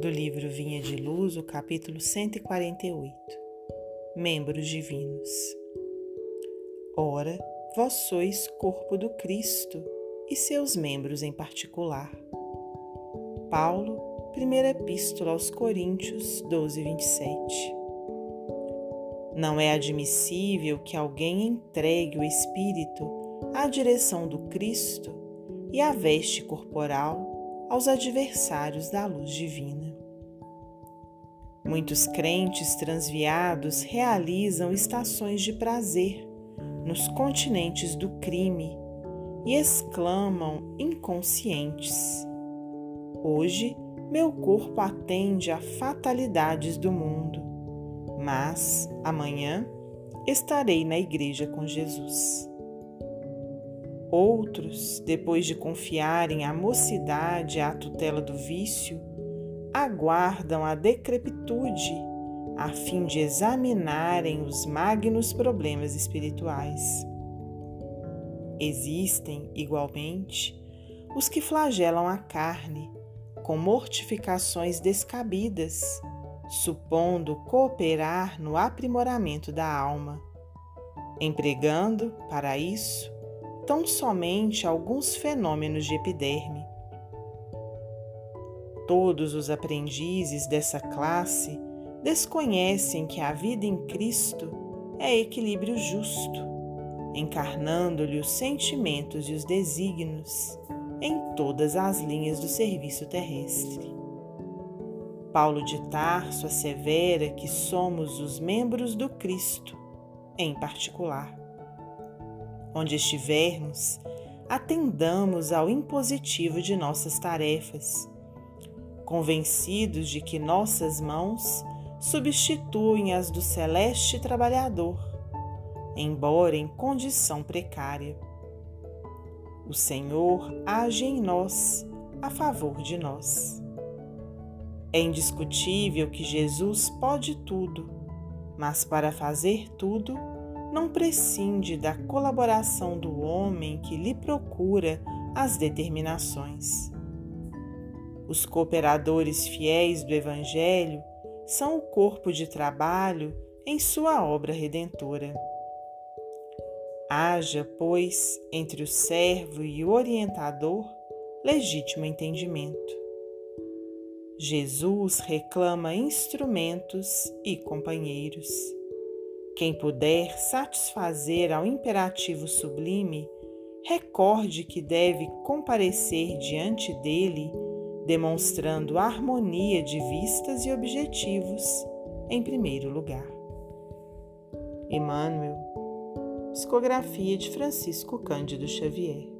do livro Vinha de Luz, o capítulo 148 Membros Divinos. Ora, vós sois corpo do Cristo e seus membros em particular. Paulo, primeira epístola aos Coríntios 12, 27. Não é admissível que alguém entregue o Espírito à direção do Cristo e a veste corporal aos adversários da luz divina. Muitos crentes transviados realizam estações de prazer nos continentes do crime e exclamam inconscientes: Hoje meu corpo atende a fatalidades do mundo, mas amanhã estarei na igreja com Jesus. Outros, depois de confiarem a mocidade à tutela do vício, aguardam a decrepitude a fim de examinarem os magnos problemas espirituais. Existem, igualmente, os que flagelam a carne com mortificações descabidas, supondo cooperar no aprimoramento da alma, empregando, para isso, tão somente alguns fenômenos de epiderme. Todos os aprendizes dessa classe desconhecem que a vida em Cristo é equilíbrio justo, encarnando-lhe os sentimentos e os desígnios em todas as linhas do serviço terrestre. Paulo de Tarso assevera que somos os membros do Cristo, em particular onde estivermos, atendamos ao impositivo de nossas tarefas, convencidos de que nossas mãos substituem as do celeste trabalhador, embora em condição precária. O Senhor age em nós a favor de nós. É indiscutível que Jesus pode tudo, mas para fazer tudo, não prescinde da colaboração do homem que lhe procura as determinações. Os cooperadores fiéis do Evangelho são o corpo de trabalho em sua obra redentora. Haja, pois, entre o servo e o orientador legítimo entendimento. Jesus reclama instrumentos e companheiros. Quem puder satisfazer ao imperativo sublime, recorde que deve comparecer diante dele, demonstrando harmonia de vistas e objetivos, em primeiro lugar. Emmanuel, psicografia de Francisco Cândido Xavier.